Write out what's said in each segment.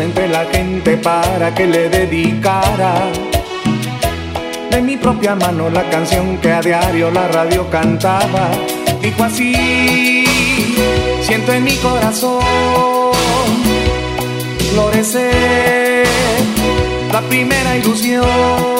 entre la gente para que le dedicara de mi propia mano la canción que a diario la radio cantaba. Dijo así, siento en mi corazón florecer la primera ilusión.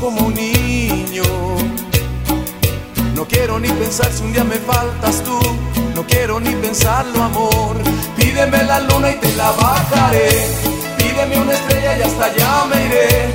Como un niño. No quiero ni pensar si un día me faltas tú, no quiero ni pensarlo, amor. Pídeme la luna y te la bajaré. Pídeme una estrella y hasta allá me iré.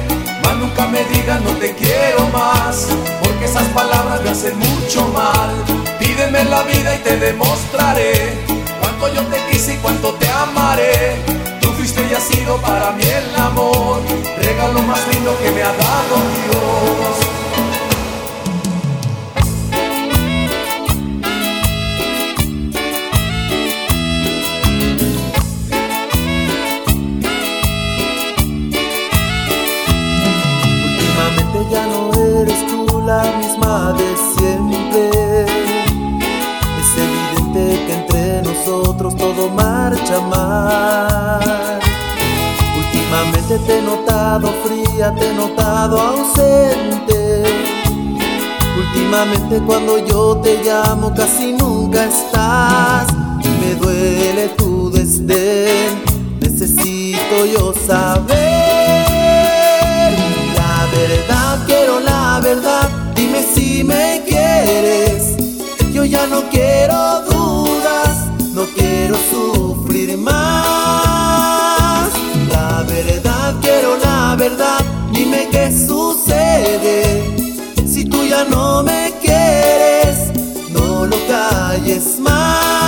Más nunca me digas no te quiero más, porque esas palabras me hacen mucho mal. Pídeme la vida y te demostraré cuánto yo te quise y cuánto te amaré. Fuiste y has sido para mí el amor, regalo más lindo que me ha dado Dios. Últimamente ya no eres tú la misma de siempre. Nosotros todo marcha mal. Últimamente te he notado fría, te he notado ausente. Últimamente cuando yo te llamo casi nunca estás. Me duele tu desdén, necesito yo saber. La verdad, quiero la verdad, dime si me quieres. Yo ya no quiero no quiero sufrir más. La verdad, quiero la verdad, dime qué sucede. Si tú ya no me quieres, no lo calles más.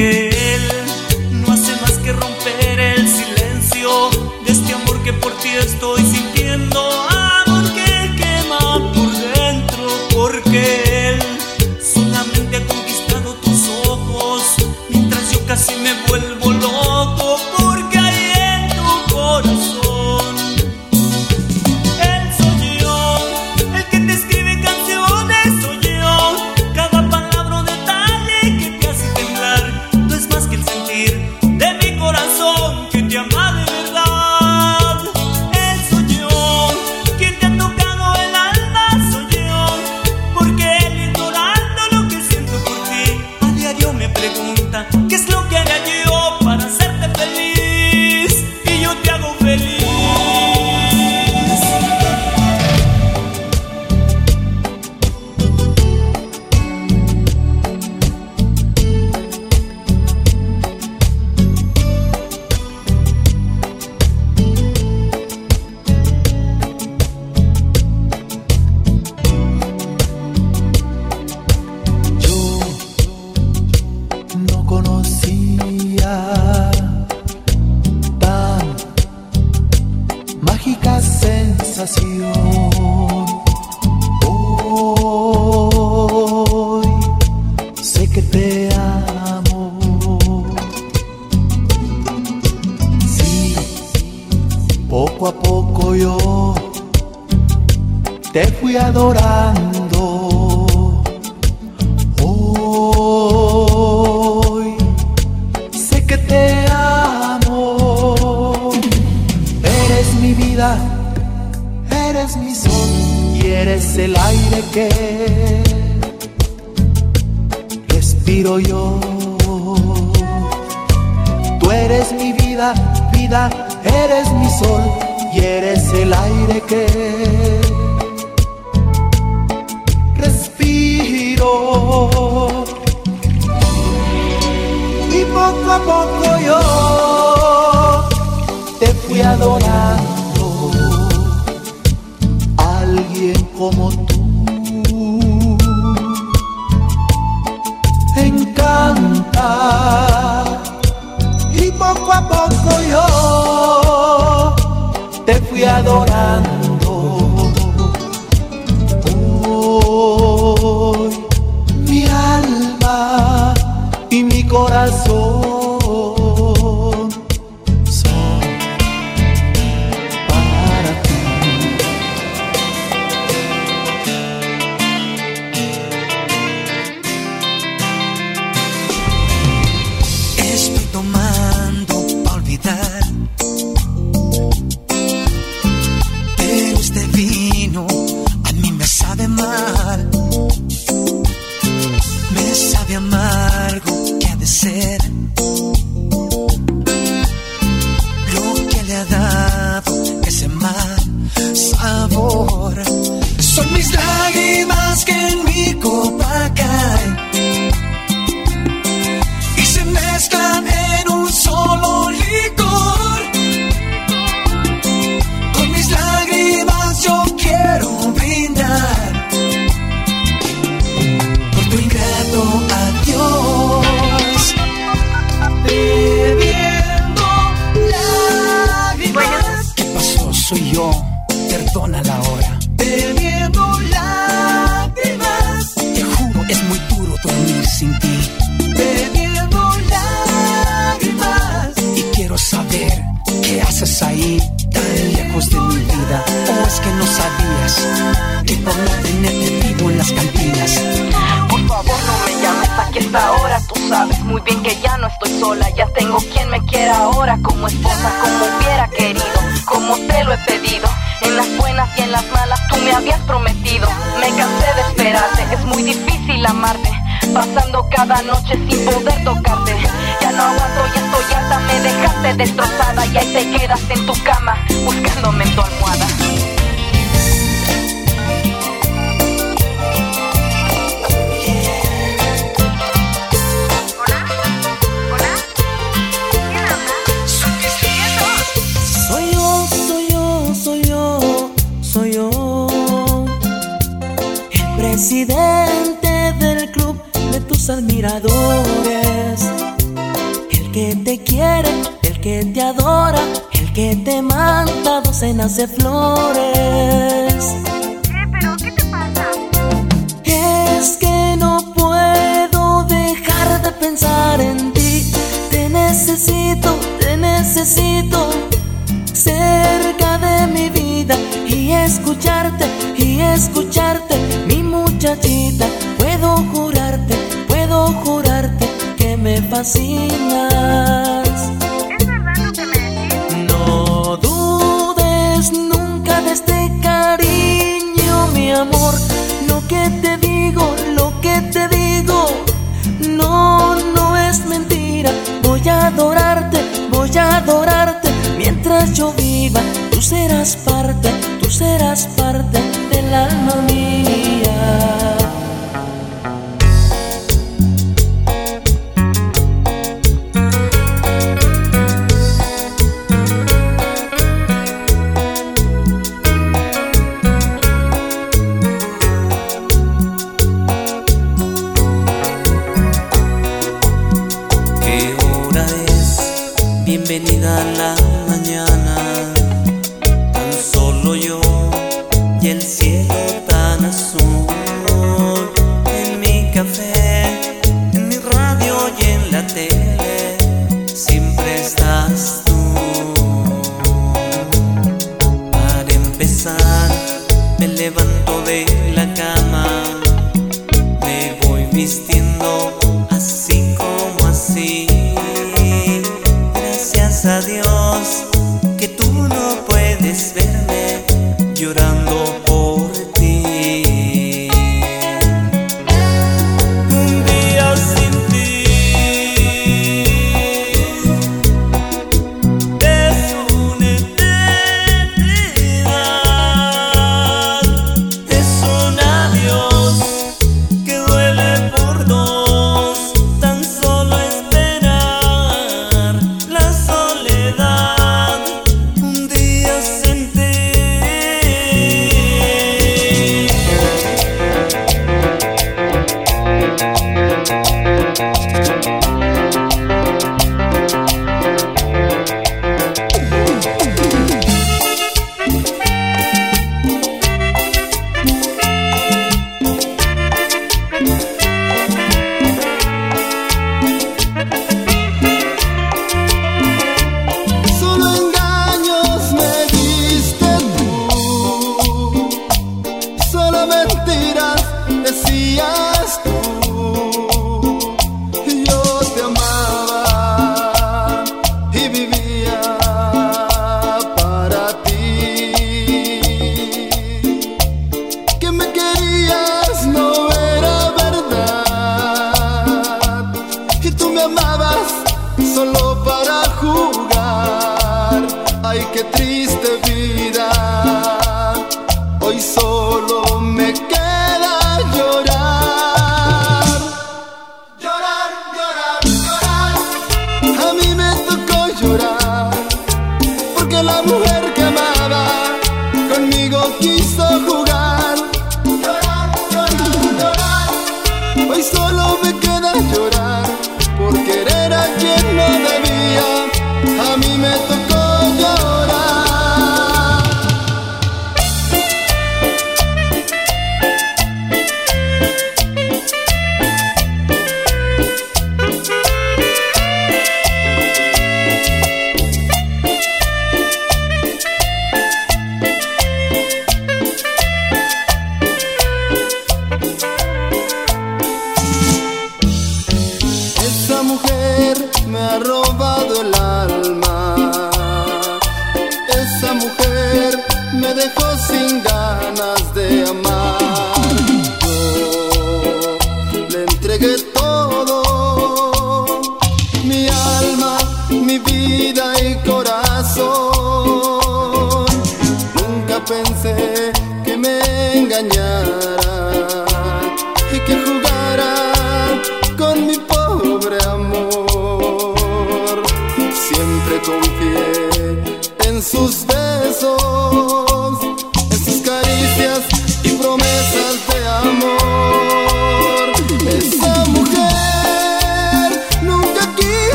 Él no hace más que romper el silencio de este amor que por ti estoy sintiendo. sempre com poco a poco yo te fui adorando. Hoy sé que te amo. Eres mi vida, eres mi sol y eres el aire que respiro yo. Tú eres mi vida, vida, eres mi sol y eres el aire que respiro. Y poco a poco soy yo, perdona la hora. Teniendo lágrimas, te juro, es muy duro dormir sin ti. Teniendo lágrimas, y quiero saber qué haces ahí, tan lejos de mi vida. O es que no sabías que por no tenerte vivo en las cantinas. Por favor, no me llames aquí esta hora. Tú sabes muy bien que ya no estoy sola. Ya tengo quien me quiera ahora, como esposa, como reclamarte Pasando cada noche sin poder tocarte. Ya no aguanto, ya estoy harta, me dejaste destrozada Y ahí te quedas en tu penas de flores. ¿Qué? ¿Pero qué te pasa? Es que no puedo dejar de pensar en ti. Te necesito, te necesito cerca de mi vida y escucharte, y escucharte, mi muchachita. Puedo jurarte, puedo jurarte que me fascina no, no es mentira. Voy a adorarte, voy a adorarte. Mientras yo viva, tú serás parte, tú serás parte del alma mía.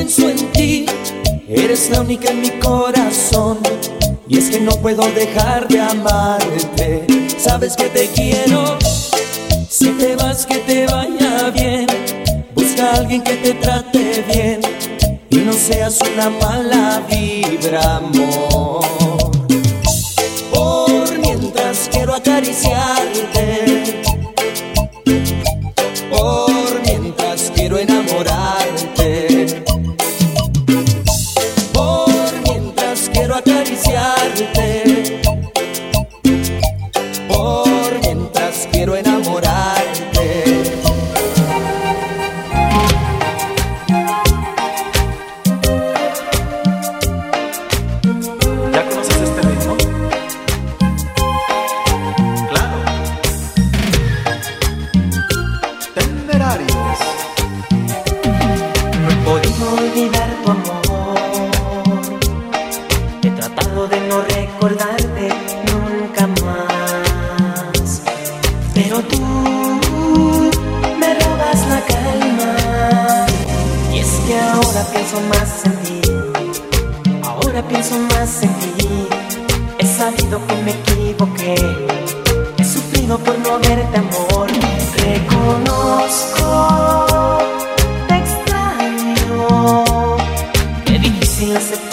pienso en ti, eres la única en mi corazón. Y es que no puedo dejar de amarte, sabes que te quiero. Si te vas, que te vaya bien. Busca a alguien que te trate bien y no seas una mala vibra, amor. Por mientras quiero acariciarte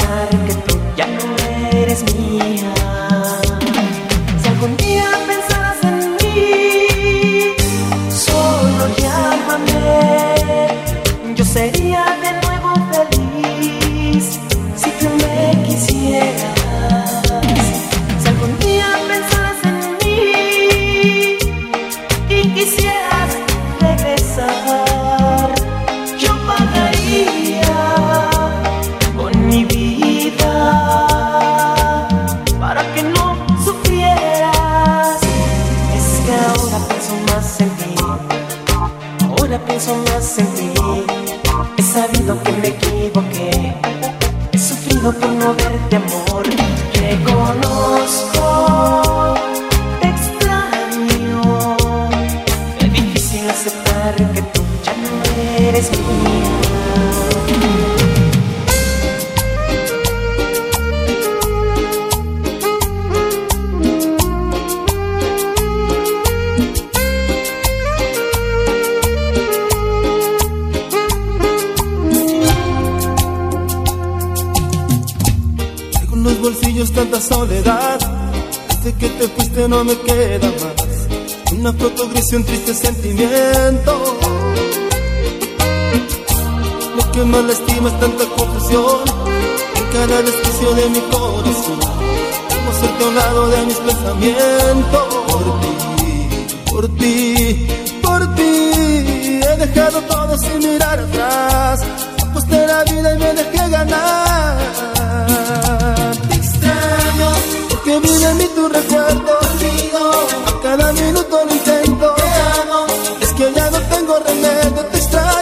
pensar que tú ya no eres mía. Un triste sentimiento. Lo que más lastima es tanta confusión en cada desquicio de mi corazón. Como serte a un lado de mis pensamientos. Por ti, por ti, por ti. He dejado todo sin mirar atrás. Aposté la vida y me dejé ganar. Te extraño, porque vive en mí tu recuerdo. A cada minuto lo intento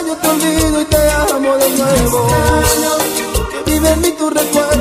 extraño, te olvido y te amo de nuevo. Vive en mí tu recuerdo,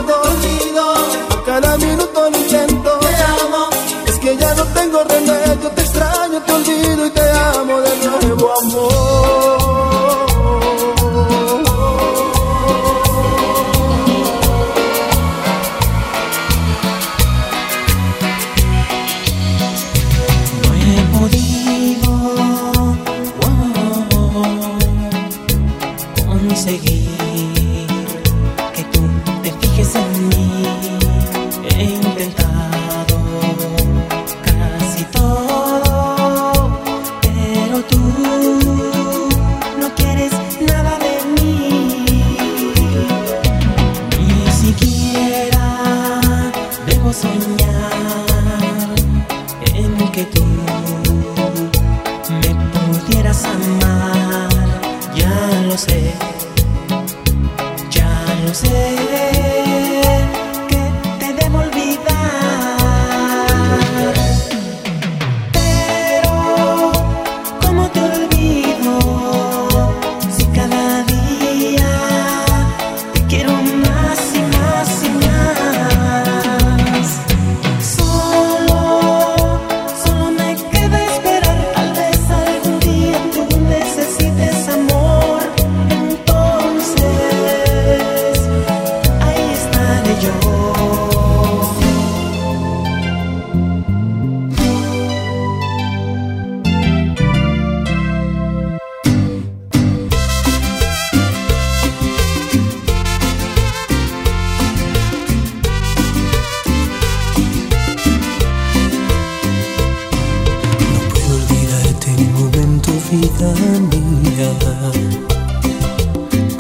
vida mía,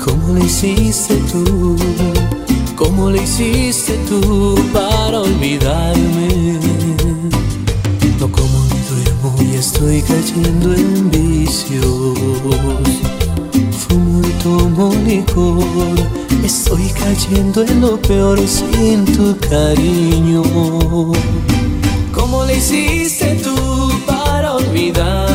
¿cómo lo hiciste tú? ¿Cómo lo hiciste tú para olvidarme? No como ni duermo y estoy cayendo en vicios. Fumo y tomo licor, estoy cayendo en lo peor sin tu cariño. ¿Cómo lo hiciste tú para olvidarme?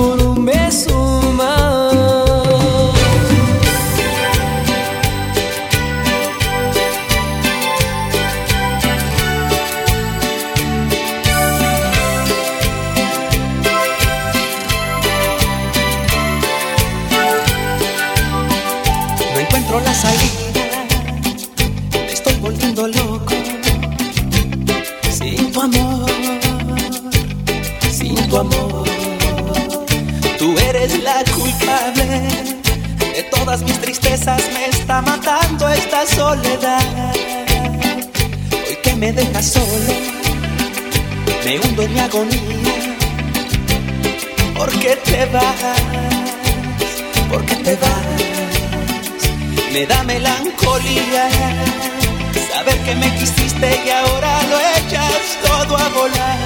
un beso más. No encuentro la salida, estoy volviendo loco. Sin tu amor, sin tu amor. Tú eres la culpable de todas mis tristezas, me está matando esta soledad. Hoy que me dejas solo, me hundo en mi agonía. ¿Por qué te vas? ¿Por qué te vas? me da melancolía saber que me quisiste y ahora lo echas todo a volar,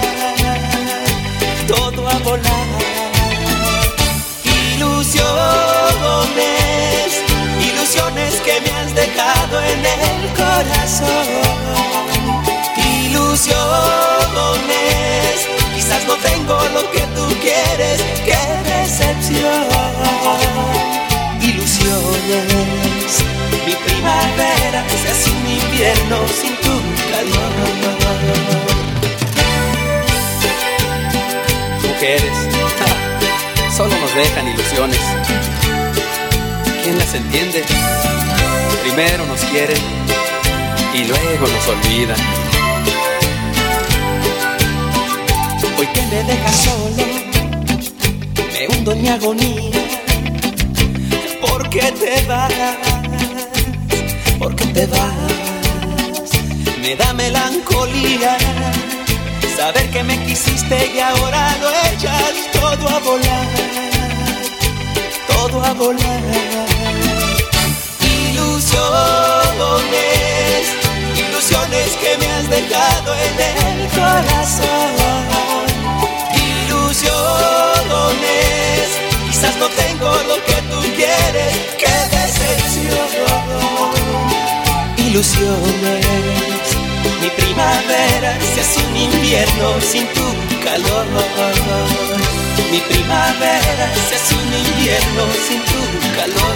todo a volar. Ilusiones, ilusiones que me has dejado en el corazón. Ilusiones, quizás no tengo lo que tú quieres, qué decepción ilusiones. Mi primavera se hace un invierno sin tu calor. Mujeres, dejan ilusiones. ¿Quién las entiende? Primero nos quieren y luego nos olvidan. Hoy que me dejas solo, me hundo en mi agonía. ¿Por qué te vas? ¿Por qué te vas? Me da melancolía saber que me quisiste y ahora lo echas todo a volar, Ilusiones, ilusiones que me has dejado en el corazón. Ilusiones, quizás no tengo lo que tú quieres, qué decepción. Ilusiones, mi primavera se hace un invierno sin tu calor mi primavera se hace un invierno sin tu calor.